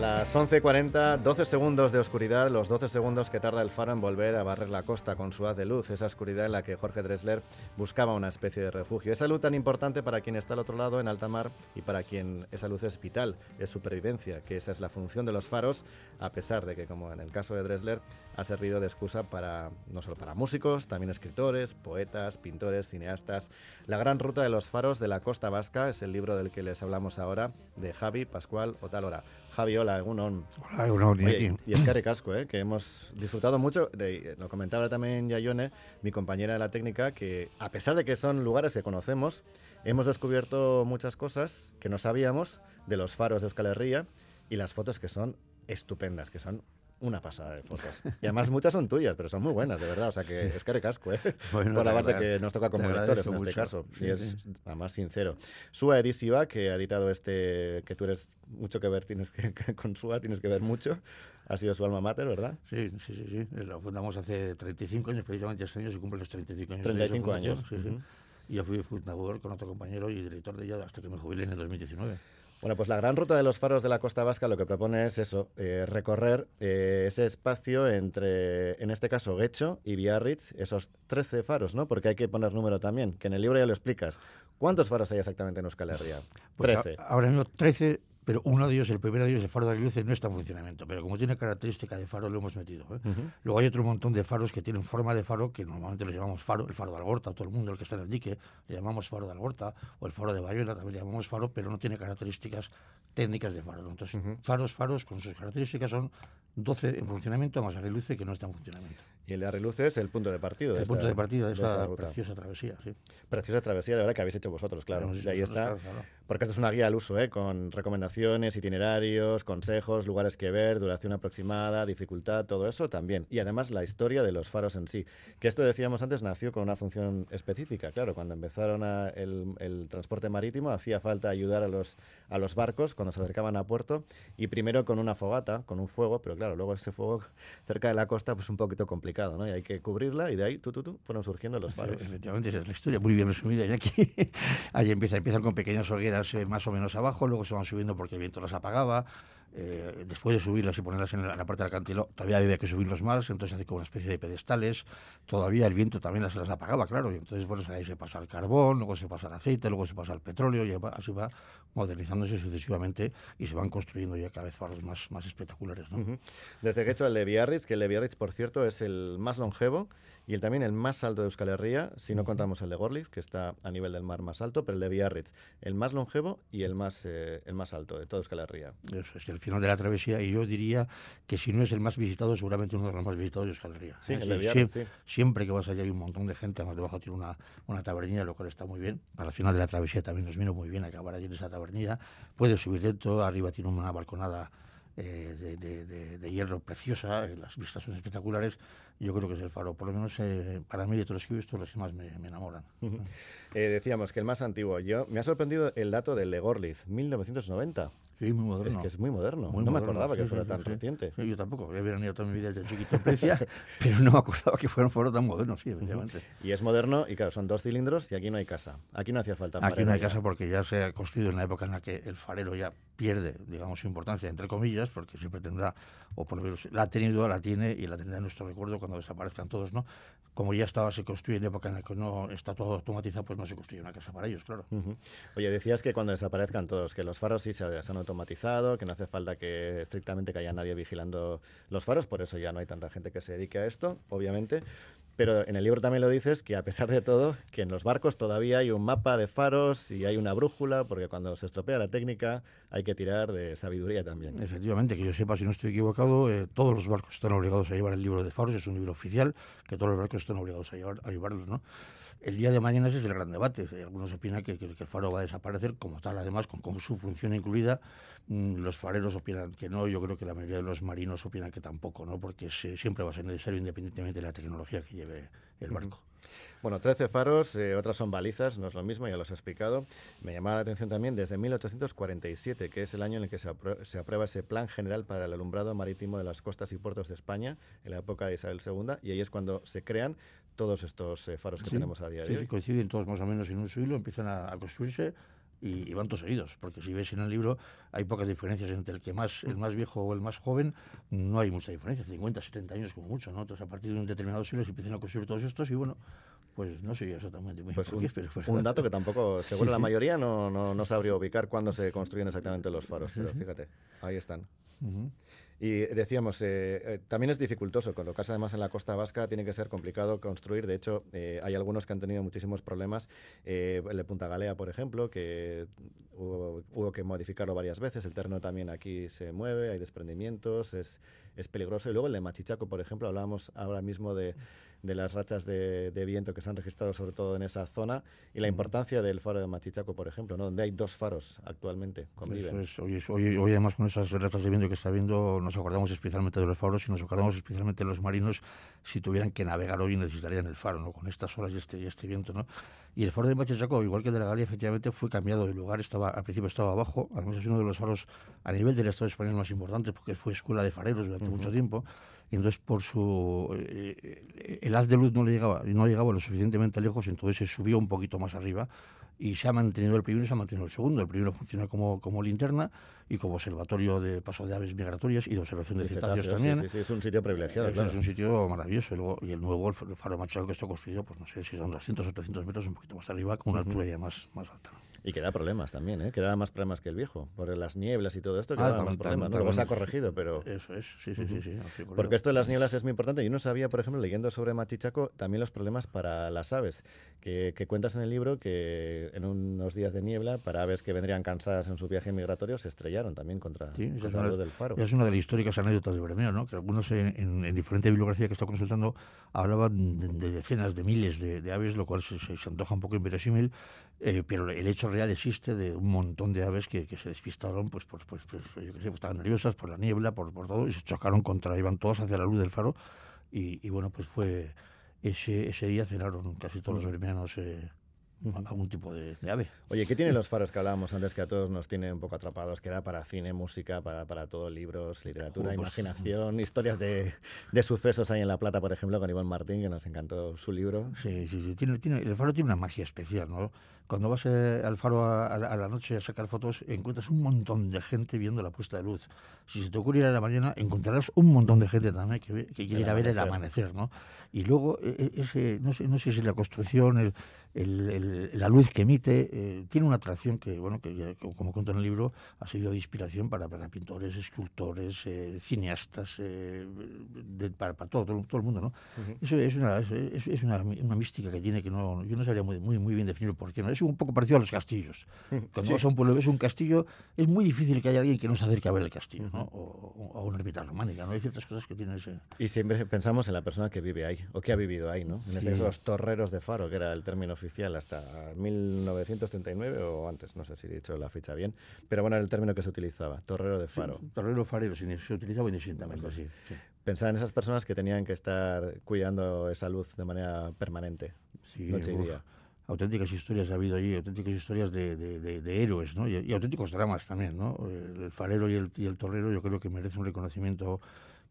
Las 11.40, 12 segundos de oscuridad, los 12 segundos que tarda el faro en volver a barrer la costa con su haz de luz, esa oscuridad en la que Jorge Dressler buscaba una especie de refugio. Esa luz tan importante para quien está al otro lado, en alta mar, y para quien esa luz es vital, es supervivencia, que esa es la función de los faros, a pesar de que, como en el caso de Dressler, ha servido de excusa para no solo para músicos, también escritores, poetas, pintores, cineastas. La gran ruta de los faros de la costa vasca es el libro del que les hablamos ahora, de Javi Pascual Otalora. Javi, hola, Egunon. Hola, Egunon. y es Care Casco, ¿eh? que hemos disfrutado mucho. De, lo comentaba también Yayone, mi compañera de la técnica, que a pesar de que son lugares que conocemos, hemos descubierto muchas cosas que no sabíamos de los faros de Euskal Herria y las fotos que son estupendas, que son una pasada de fotos. Y además muchas son tuyas, pero son muy buenas, de verdad. O sea que es casco, ¿eh? Por la parte que nos toca como lectores en este caso. y es además sincero. Sua Edisiva, que ha editado este, que tú eres mucho que ver, tienes que, con Sua tienes que ver mucho. Ha sido su alma mater, ¿verdad? Sí, sí, sí. sí. Lo fundamos hace 35 años, precisamente este año se cumplen los 35 años. 35 años. Sí, sí. Y yo fui fundador con otro compañero y director de ella hasta que me jubilé en el 2019. Bueno, pues la gran ruta de los faros de la costa vasca lo que propone es eso, eh, recorrer eh, ese espacio entre, en este caso, Guecho y Biarritz, esos 13 faros, ¿no? Porque hay que poner número también, que en el libro ya lo explicas. ¿Cuántos faros hay exactamente en Euskal Herria? 13. Pues ahora mismo 13 pero uno de ellos, el primero de ellos, el faro de Aguiluce, no está en funcionamiento, pero como tiene característica de faro lo hemos metido. ¿eh? Luego hay otro montón de faros que tienen forma de faro, que normalmente los llamamos faro, el faro de Algorta, todo el mundo, el que está en el dique, le llamamos faro de Algorta, o el faro de Bayona también le llamamos faro, pero no tiene características técnicas de faro. Entonces, faros, faros con sus características son 12 en funcionamiento, más Aguiluce que no está en funcionamiento. Y el de Arreluce es el punto de partido. el punto de partido de, esta, preciosa travesía, sí. Preciosa travesía, de verdad, que habéis hecho vosotros, claro. y ahí está. Porque esto es una guía al uso, ¿eh? con recomendaciones, itinerarios, consejos, lugares que ver, duración aproximada, dificultad, todo eso también. Y además la historia de los faros en sí. Que esto decíamos antes nació con una función específica. Claro, cuando empezaron el, el, transporte marítimo hacía falta ayudar a los, a los barcos cuando se acercaban a puerto y primero con una fogata, con un fuego, pero claro, luego ese fuego cerca de la costa pues un poquito complicado ¿no? Y hay que cubrirla y de ahí, tú, tú, tú, fueron surgiendo los faros. efectivamente, esa es la historia, muy bien resumida. Y aquí, ahí empieza, empiezan con pequeñas hogueras eh, más o menos abajo, luego se van subiendo porque el viento las apagaba, eh, después de subirlas y ponerlas en la, parte del acantilado, todavía había que subirlos más, entonces hace como una especie de pedestales, todavía el viento también las, las apagaba, claro, y entonces bueno, ahí se pasa el carbón, luego se pasa el aceite, luego se pasa el petróleo, y así va modernizándose sucesivamente y se van construyendo ya cada vez faros más, más espectaculares. Desde que he hecho el de Biarritz, que el de Biarritz, por cierto, es el más longevo, y el, también el más alto de Euskal Herria, si no contamos el de Gorlitz, que está a nivel del mar más alto, pero el de Biarritz, el más longevo y el más, eh, el más alto de todo Euskal Herria. Eso es el final de la travesía y yo diría que si no es el más visitado, seguramente uno de los más visitados de Euskal Herria. Sí, el de Biarritz, siempre, siempre, que vas allá hay un montón de gente, además debajo tiene una, una tabernilla, lo cual está muy bien. Para el final de la travesía también nos vino muy bien acabar allí en esa tabernilla. Puedes subir dentro, arriba tiene una balconada eh, de, hierro preciosa, eh, las vistas son espectaculares, yo creo que es el faro, por lo menos eh, para mí de todos los que he visto, los que más me, enamoran. decíamos que el más antiguo, yo me ha sorprendido el dato del de Gorlitz, 1990. Sí, muy moderno. Es que es muy moderno, no me acordaba que fuera tan reciente. yo tampoco, había venido toda mi vida desde chiquito en Precia, pero no me acordaba que fuera un faro tan moderno, sí, efectivamente. Y es moderno, y claro, son dos cilindros y aquí no hay casa. Aquí no hacía falta Aquí no hay casa porque ya se ha construido en la época en la que el farero ya pierde, digamos, su importancia, entre comillas, porque siempre tendrá, o por lo menos la ha tenido, la tiene y la tendrá en nuestro recuerdo desaparezcan todos, ¿no? Como ya estaba, se construye en época en la que no está todo automatizado, pues no se construye una casa para ellos, claro. Oye, decías que cuando desaparezcan todos, que los faros sí se, han automatizado, que no hace falta que estrictamente que haya nadie vigilando los faros, por eso ya no hay tanta gente que se dedique a esto, obviamente. Pero en el libro también lo dices que a pesar de todo, que en los barcos todavía hay un mapa de faros y hay una brújula, porque cuando se estropea la técnica hay que tirar de sabiduría también. Efectivamente, que yo sepa, si no estoy equivocado, eh, todos los barcos están obligados a llevar el libro de faros, es un libro oficial, que todos los barcos están obligados a, llevar, a llevarlos, ¿no? El día de mañana ese es el gran debate. Algunos opinan que, el faro va a desaparecer como tal, además, con, su función incluida. Mm, los fareros opinan que no, yo creo que la mayoría de los marinos opinan que tampoco, ¿no? porque siempre va a ser necesario independientemente de la tecnología que lleve el barco. Bueno, 13 faros, eh, otras son balizas, no es lo mismo, ya los he explicado. Me llamaba la atención también desde 1847, que es el año en el que se, aprueba, ese Plan General para el Alumbrado Marítimo de las Costas y Puertos de España, en la época de Isabel II, y ahí es cuando se crean todos estos eh, faros que tenemos a día de hoy. Sí, coinciden todos más o menos en un suelo, empiezan a construirse y, van todos seguidos, porque si ves en el libro hay pocas diferencias entre el que más, el más viejo o el más joven, no hay mucha diferencia, 50, 70 años como mucho, ¿no? Entonces a partir de un determinado siglo se empiezan a construir todos estos y bueno, pues no sé exactamente muy pues un, un dato que tampoco, seguro la mayoría no, no, no, sabría ubicar cuándo se construyen exactamente los faros, pero fíjate, ahí están. Y decíamos, eh, eh, también es dificultoso, colocarse además en la costa vasca tiene que ser complicado construir. De hecho, eh, hay algunos que han tenido muchísimos problemas. el de Punta Galea, por ejemplo, que hubo, que modificarlo varias veces. El terreno también aquí se mueve, hay desprendimientos, es, es peligroso. Y luego el de Machichaco, por ejemplo, hablábamos ahora mismo de de las rachas de, viento que se han registrado sobre todo en esa zona y la importancia del faro de Machichaco, por ejemplo, ¿no? donde hay dos faros actualmente conviven. Hoy, hoy, además con esas rachas de viento que está viendo nos acordamos especialmente de los faros y nos acordamos especialmente de los marinos si tuvieran que navegar hoy necesitarían el faro, ¿no? con estas olas y este, y este viento. ¿no? Y el faro de Machichaco, igual que el de la Galia, efectivamente fue cambiado de lugar, estaba al principio estaba abajo, además es uno de los faros a nivel del Estado español más importantes porque fue escuela de fareros durante mucho tiempo y entonces por su eh, el haz de luz no le llegaba no llegaba lo suficientemente lejos entonces se subió un poquito más arriba y se ha mantenido el primero y se ha mantenido el segundo. El primero funciona como, como linterna y como observatorio de paso de aves migratorias y de observación de cetáceos también sí, sí, es un sitio privilegiado es un sitio maravilloso y, luego, y el nuevo el faro machado que está construido pues no sé si son 200 o 300 metros un poquito más arriba con una altura ya más, más alta y que da problemas también, ¿eh? que da más problemas que el viejo. Por las nieblas y todo esto, que ah, da más problemas. Luego se ha corregido, pero. Eso es, sí, sí, sí. sí, Porque esto de las nieblas es muy importante. Yo no sabía, por ejemplo, leyendo sobre Machichaco, también los problemas para las aves. Que, cuentas en el libro que en unos días de niebla, para aves que vendrían cansadas en su viaje migratorio, se estrellaron también contra, sí, contra es del faro. Es una de las históricas anécdotas de Bermeo, ¿no? que algunos en, en, diferente bibliografía que está consultando hablaban de, decenas de miles de, aves, lo cual se, se, antoja un poco inverosímil, eh, pero el hecho real existe de un montón de aves que, que se despistaron, pues, pues, pues, pues yo qué sé, pues estaban nerviosas por la niebla, por, por todo, y se chocaron contra, iban todos hacia la luz del faro, y, y bueno, pues fue, ese, ese día cenaron casi todos los bermeanos eh, algún tipo de, ave. Oye, ¿qué tienen los faros que hablábamos antes que a todos nos tiene un poco atrapados? Que da para cine, música, para, para todo, libros, literatura, pues, imaginación, historias de, de, sucesos ahí en La Plata, por ejemplo, con Iván Martín, que nos encantó su libro. Sí, sí, sí. Tiene, tiene, el faro tiene una magia especial, ¿no? Cuando vas eh, al faro a, la noche a sacar fotos, encuentras un montón de gente viendo la puesta de luz. Si se te ocurre ir a la mañana, encontrarás un montón de gente también que, que quiere ir a ver el amanecer, ¿no? Y luego, e, e, ese, no sé, no sé si es la construcción, el, el, la luz que emite eh, tiene una atracción que, bueno, que como cuento en el libro, ha sido de inspiración para, para pintores, escultores, eh, cineastas, eh, para, todo, todo, el mundo, ¿no? Eso es, una, es, una, una, mística que tiene que no, yo no sabría muy, muy, muy bien definir por qué, ¿no? Es un poco parecido a los castillos. Cuando vas a un pueblo ves un castillo, es muy difícil que haya alguien que no se acerque a ver el castillo, ¿no? O, a una ermita románica, ¿no? Hay ciertas cosas que tienen ese... Y siempre pensamos en la persona que vive ahí, o que ha vivido ahí, ¿no? En este caso, los torreros de Faro, que era el término oficial hasta 1939 o antes, no sé si he dicho la ficha bien, pero bueno, era el término que se utilizaba, torrero de faro. torrero farero, se utilizaba indistintamente, sí, Pensar en esas personas que tenían que estar cuidando esa luz de manera permanente, noche y día auténticas historias ha habido allí, auténticas historias de, de, héroes, ¿no? Y, auténticos dramas también, ¿no? El farero y el, y torrero yo creo que merecen un reconocimiento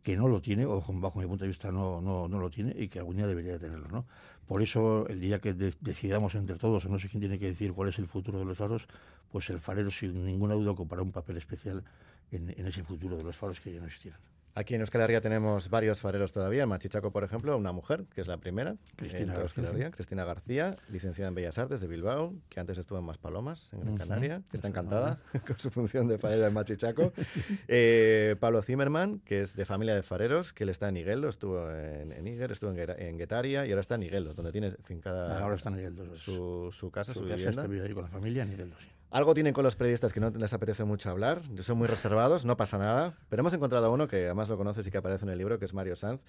que no lo tiene, o bajo mi punto de vista no, no, no lo tiene, y que algún día debería tenerlo. ¿no? Por eso, el día que decidamos entre todos, o no sé quién tiene que decir cuál es el futuro de los faros, pues el farero sin ninguna duda ocupará un papel especial en, en ese futuro de los faros que ya no existieran. Aquí en Euskal Herria tenemos varios fareros todavía. En Machichaco, por ejemplo, una mujer, que es la primera. Cristina, García. Cristina García, licenciada en Bellas Artes de Bilbao, que antes estuvo en Maspalomas, en Gran Canaria, que está encantada con su función de farera en Machichaco. Eh, Pablo Zimmerman, que es de familia de fareros, que él está en Igueldo, estuvo en, en Iger, estuvo en, Guetaria y ahora está en Igueldo, donde tiene fincada ah, ahora está en su, su, casa, su, vivienda. Está ahí con la familia en Igueldo, sí. Algo tienen con los periodistas que no les apetece mucho hablar, son muy reservados, no pasa nada, pero hemos encontrado a uno que además lo conoces y que aparece en el libro, que es Mario Sanz,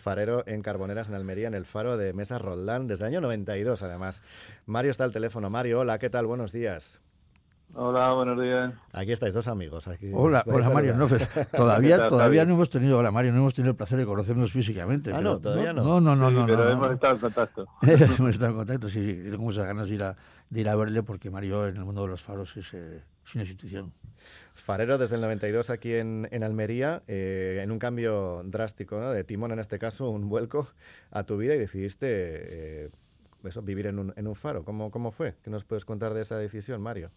farero en Carboneras en Almería, en el faro de Mesa Roldán, desde el año 92 además. Mario está al teléfono. Mario, hola, ¿qué tal? Buenos días. Hola, buenos días. Aquí estáis dos amigos. hola, hola Mario. No, pues, todavía todavía no hemos tenido, hola Mario, no hemos tenido el placer de conocernos físicamente. Ah, no, todavía no. No, no, no. pero hemos estado en contacto. hemos estado en contacto, sí, sí. Tengo muchas ganas de ir, a, de ir a verle porque Mario en el mundo de los faros es, eh, una institución. Farero desde el 92 aquí en, en Almería, eh, en un cambio drástico, ¿no? de timón en este caso, un vuelco a tu vida y decidiste eh, eso, vivir en un, en un faro. ¿Cómo, ¿Cómo fue? ¿Qué nos puedes contar de esa decisión, Mario?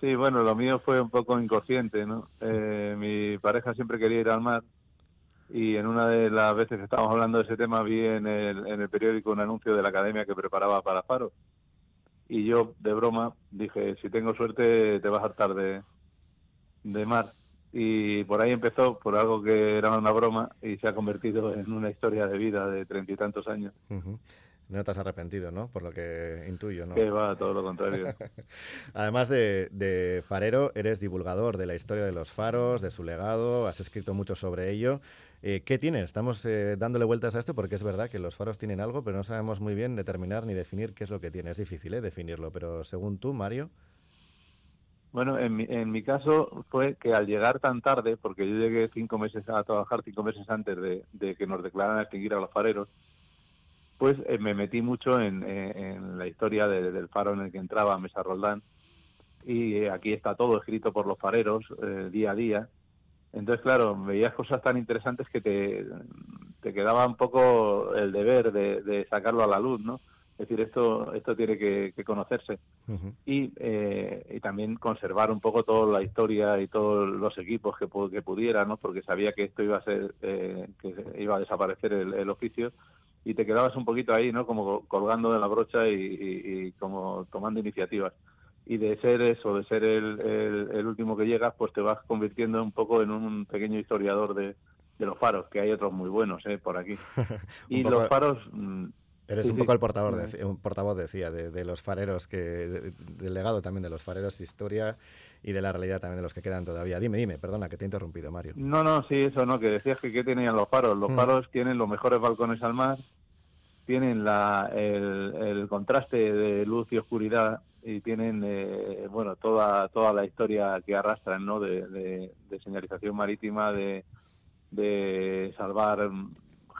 Sí, bueno, lo mío fue un poco inconsciente, ¿no? Eh, mi pareja siempre quería ir al mar y en una de las veces que estábamos hablando de ese tema vi en el, en el periódico un anuncio de la academia que preparaba para Faro. Y yo, de broma, dije, si tengo suerte te vas a hartar de, de mar. Y por ahí empezó, por algo que era una broma, y se ha convertido en una historia de vida de treinta y tantos años. No te has arrepentido, ¿no? Por lo que intuyo, ¿no? Que va, todo lo contrario. Además de, de, farero, eres divulgador de la historia de los faros, de su legado, has escrito mucho sobre ello. Eh, ¿Qué tiene? Estamos eh, dándole vueltas a esto porque es verdad que los faros tienen algo, pero no sabemos muy bien determinar ni definir qué es lo que tiene. Es difícil ¿eh? definirlo, pero según tú, Mario. Bueno, en mi, en mi caso fue que al llegar tan tarde, porque yo llegué cinco meses a trabajar, cinco meses antes de, de que nos declararan extinguir a los fareros, pues eh, me metí mucho en, la historia del faro en el que entraba Mesa Roldán y aquí está todo escrito por los fareros eh, día a día. Entonces, claro, veías cosas tan interesantes que te, te quedaba un poco el deber de, sacarlo a la luz, ¿no? Es decir, esto, esto tiene que, conocerse. y, eh, y, también conservar un poco toda la historia y todos los equipos que, que pudiera, ¿no? Porque sabía que esto iba a ser, que iba a desaparecer el oficio y te quedabas un poquito ahí, ¿no? Como colgando de la brocha y, como tomando iniciativas. Y de ser eso, de ser el, el, último que llegas, pues te vas convirtiendo un poco en un pequeño historiador de, de los faros, que hay otros muy buenos, ¿eh? Por aquí. y los faros... Mm, Eres un poco el portavoz, de, un portavoz decía, de, los fareros, que del legado también de los fareros, historia y de la realidad también de los que quedan todavía. Dime, dime, perdona que te he interrumpido, Mario. No, no, sí, eso no, que decías que qué tenían los faros. Los mm. faros tienen los mejores balcones al mar, tienen la, el, contraste de luz y oscuridad y tienen eh, bueno toda toda la historia que arrastran no de, señalización marítima de, de salvar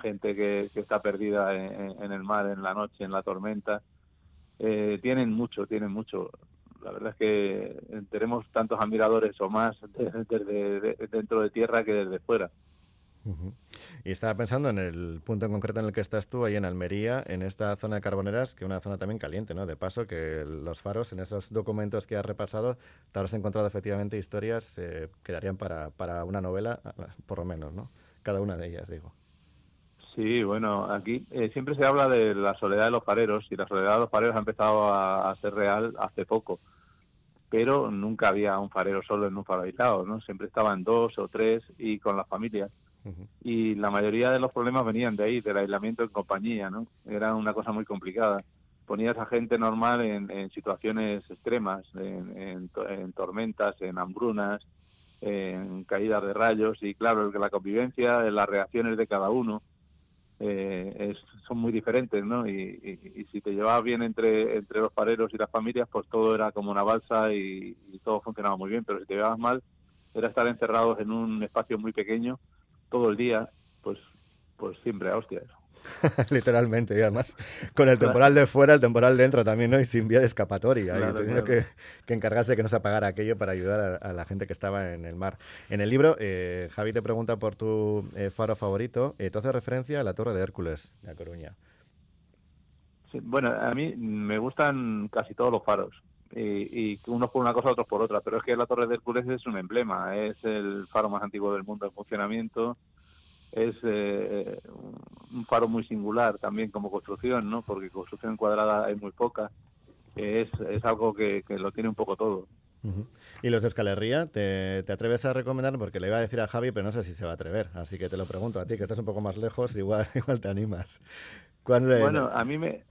gente que, está perdida en, el mar en la noche en la tormenta. Eh, tienen mucho tienen mucho. La verdad es que tenemos tantos admiradores o más desde dentro de tierra que desde fuera y estaba pensando en el punto en concreto en el que estás tú, ahí en Almería, en esta zona de Carboneras, que es una zona también caliente, ¿no? De paso, que los faros, en esos documentos que has repasado, te habrás encontrado efectivamente historias eh, que darían para, para una novela, por lo menos, ¿no? Cada una de ellas, digo. Sí, bueno, aquí eh, siempre se habla de la soledad de los fareros y la soledad de los fareros ha empezado a, ser real hace poco, pero nunca había un farero solo en un faro aislado, ¿no? Siempre estaban dos o tres y con las familias y la mayoría de los problemas venían de ahí, del aislamiento en compañía, ¿no? Era una cosa muy complicada. Ponías a gente normal en, situaciones extremas, en, tormentas, en hambrunas, en caídas de rayos y claro, la convivencia, las reacciones de cada uno eh, son muy diferentes, ¿no? Y, si te llevabas bien entre, entre los pareros y las familias, pues todo era como una balsa y, y todo funcionaba muy bien, pero si te llevabas mal, era estar encerrados en un espacio muy pequeño todo el día, pues, pues siempre a hostia eso. Literalmente, y además con el temporal de fuera, el temporal dentro también, ¿no? Y sin vía de escapatoria. y que, que, encargarse de que no se apagara aquello para ayudar a, la gente que estaba en el mar. En el libro, eh, Javi te pregunta por tu eh, faro favorito. Eh, tú haces referencia a la Torre de Hércules, de Coruña. bueno, a mí me gustan casi todos los faros. Y, y, unos por una cosa, otros por otra. Pero es que la Torre de Hércules es un emblema, es el faro más antiguo del mundo en funcionamiento, es eh, un faro muy singular también como construcción, ¿no? Porque construcción cuadrada hay muy poca. Es, es algo que, lo tiene un poco todo. ¿Y los de Escalerría, ¿te, ¿te, atreves a recomendar? Porque le iba a decir a Javi, pero no sé si se va a atrever. Así que te lo pregunto a ti, que estás un poco más lejos, igual, igual te animas. Bueno, a mí me,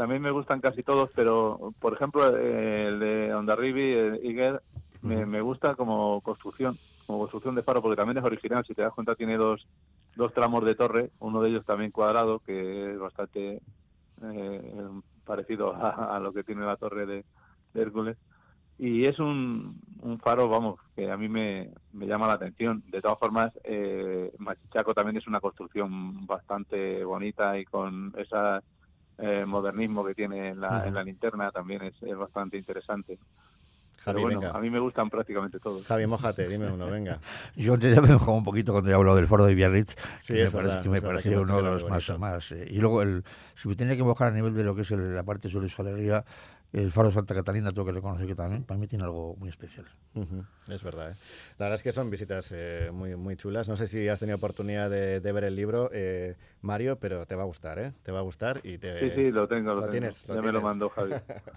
también me gustan casi todos, pero por ejemplo el de Ondarribi, el Iger, me, me, gusta como construcción, como construcción de faro, porque también es original, si te das cuenta tiene dos, dos tramos de torre, uno de ellos también cuadrado, que es bastante eh, parecido a, lo que tiene la torre de, Hércules. Y es un, un, faro, vamos, que a mí me, me llama la atención. De todas formas, eh, Machichaco también es una construcción bastante bonita y con esas eh, modernismo que tiene en la, en la linterna también es, bastante interesante. Javi, bueno, a mí me gustan prácticamente todos. Javi, mojate, dime uno, venga. Yo ya me mojado un poquito cuando he hablado del foro de Biarritz, sí, que, me, parece, que me pareció uno de los más, más. Eh, y luego, el, si me tenía que mojar a nivel de lo que es la parte sobre su galería, el faro de Santa Catalina tengo que reconocer que también para mí tiene algo muy especial. Es verdad. ¿eh? La verdad es que son visitas eh, muy, muy chulas. No sé si has tenido oportunidad de, ver el libro, eh, Mario, pero te va a gustar, ¿eh? Te va a gustar y te... Sí, sí, lo tengo, lo, tienes. ya me lo mandó Javi.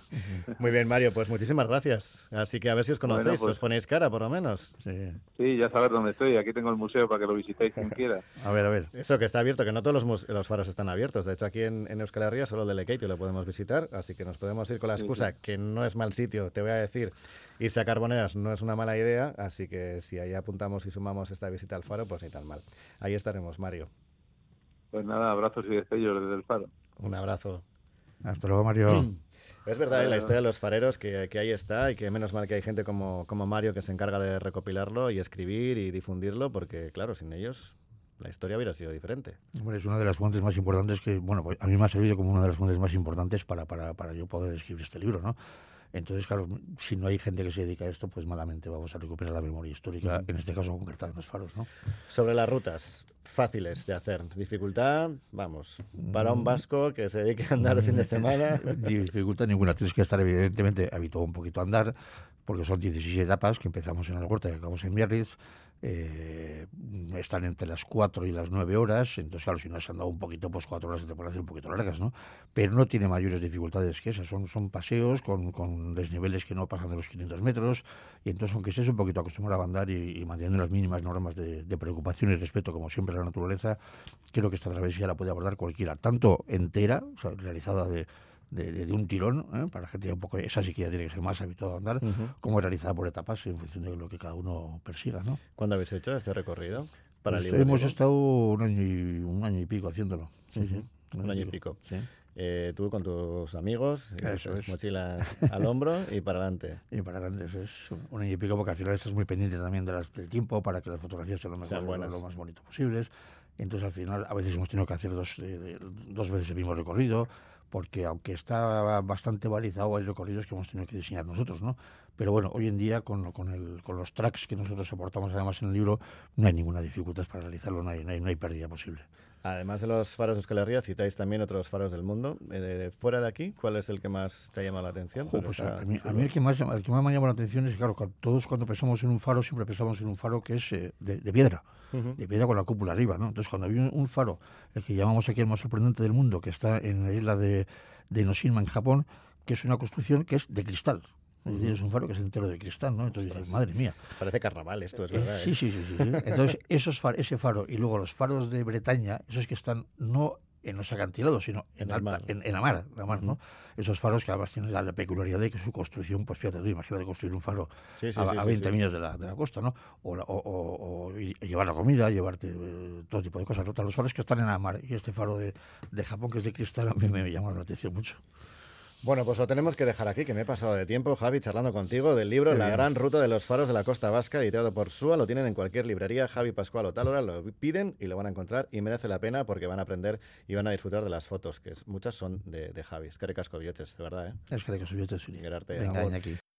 muy bien, Mario, pues muchísimas gracias. Así que a ver si os conocéis, pues os ponéis cara por lo menos. Sí. sí, ya sabes dónde estoy. Aquí tengo el museo para que lo visitéis quien quiera. a ver, a ver. Eso que está abierto, que no todos los, los faros están abiertos. De hecho, aquí en, en Euskal Herria solo el de Lekeitio lo podemos visitar, así que nos podemos ir con la excusa que no es mal sitio, te voy a decir, irse a Carboneras no es una mala idea, así que si ahí apuntamos y sumamos esta visita al faro, pues ni tan mal. Ahí estaremos, Mario. Pues nada, abrazos y destellos desde el faro. Un abrazo. Hasta luego, Mario. Es verdad, la historia de los fareros que, ahí está y que menos mal que hay gente como, como Mario que se encarga de recopilarlo y escribir y difundirlo porque, claro, sin ellos la historia hubiera sido diferente. es una de las fuentes más importantes que, bueno, pues a mí me ha servido como una de las fuentes más importantes para, para, para yo poder escribir este libro, ¿no? Entonces, claro, si no hay gente que se dedica a esto, pues malamente vamos a recuperar la memoria histórica, en este caso concretada en los faros, ¿no? Sobre las rutas, fáciles de hacer. Dificultad, vamos, para un mm. vasco que se dedique a andar el fin de semana. Dificultad ninguna. Tienes que estar, evidentemente, habituado un poquito a andar, porque son 16 etapas que empezamos en el huerta y acabamos en Biarritz eh, están entre las 4 y las 9 horas, entonces claro, si no has andado un poquito, pues 4 horas te pueden hacer un poquito largas, ¿no? Pero no tiene mayores dificultades que esas, son, son paseos con, con desniveles que no pasan de los 500 metros, y entonces aunque estés un poquito acostumbrado a andar y, manteniendo las mínimas normas de, preocupación y respeto, como siempre a la naturaleza, creo que esta travesía la puede abordar cualquiera, tanto entera, o sea, realizada de de, un tirón, ¿eh? para la gente un poco, esa sí que ya tiene que ser más habituada a andar, como realizada por etapas en función de lo que cada uno persiga. ¿no? ¿Cuándo habéis hecho este recorrido? Para pues hemos estado un año, y, un año y pico haciéndolo. Sí, sí, un, año y pico. Eh, tú con tus amigos, Eso es. mochilas al hombro y para adelante. Y para adelante, eso es un año y pico porque al final estás muy pendiente también de las, del tiempo para que las fotografías sean lo, mejor, lo más bonito posibles. Entonces al final a veces hemos tenido que hacer dos, eh, dos veces el mismo recorrido porque aunque está bastante balizado, hay recorridos que hemos tenido que diseñar nosotros, ¿no? Pero bueno, hoy en día con, con, el, con los tracks que nosotros aportamos además en el libro, no hay ninguna dificultad para realizarlo, no hay, no hay, pérdida posible. Además de los faros de Euskal citáis también otros faros del mundo. Eh, fuera de aquí, ¿cuál es el que más te ha llamado la atención? Pues a, mí, el, que más, el que más me ha llamado la atención es que, claro, todos cuando pensamos en un faro, siempre pensamos en un faro que es eh, de, piedra, de piedra con la cúpula arriba, ¿no? Entonces, cuando hay un, faro, el que llamamos aquí el más sorprendente del mundo, que está en la isla de, de Noshima, en Japón, que es una construcción que es de cristal. Es decir, es un faro que es entero de cristal, ¿no? Entonces, madre mía. Parece carnaval esto, es eh, verdad. sí, ¿eh? sí, sí, sí, Entonces, esos ese faro y luego los faros de Bretaña, esos que están no en los acantilados, sino en, en, mar. En, la mar, la mar ¿no? Esos faros que además tienen la, peculiaridad de que su construcción, pues fíjate tú, imagínate construir un faro a, 20 millas de la, de la costa, ¿no? O, o, llevar la comida, llevarte eh, todo tipo de cosas. Los faros que están en la mar y este faro de, de Japón que es de cristal a mí me llama la atención mucho. Bueno, pues lo tenemos que dejar aquí, que me he pasado de tiempo, Javi, charlando contigo del libro La gran ruta de los faros de la costa vasca, editado por SUA. Lo tienen en cualquier librería, Javi Pascual o tal hora, lo piden y lo van a encontrar y merece la pena porque van a aprender y van a disfrutar de las fotos, que muchas son de, de Javi. Es que recasco de verdad, ¿eh? Es que recasco Venga, aquí.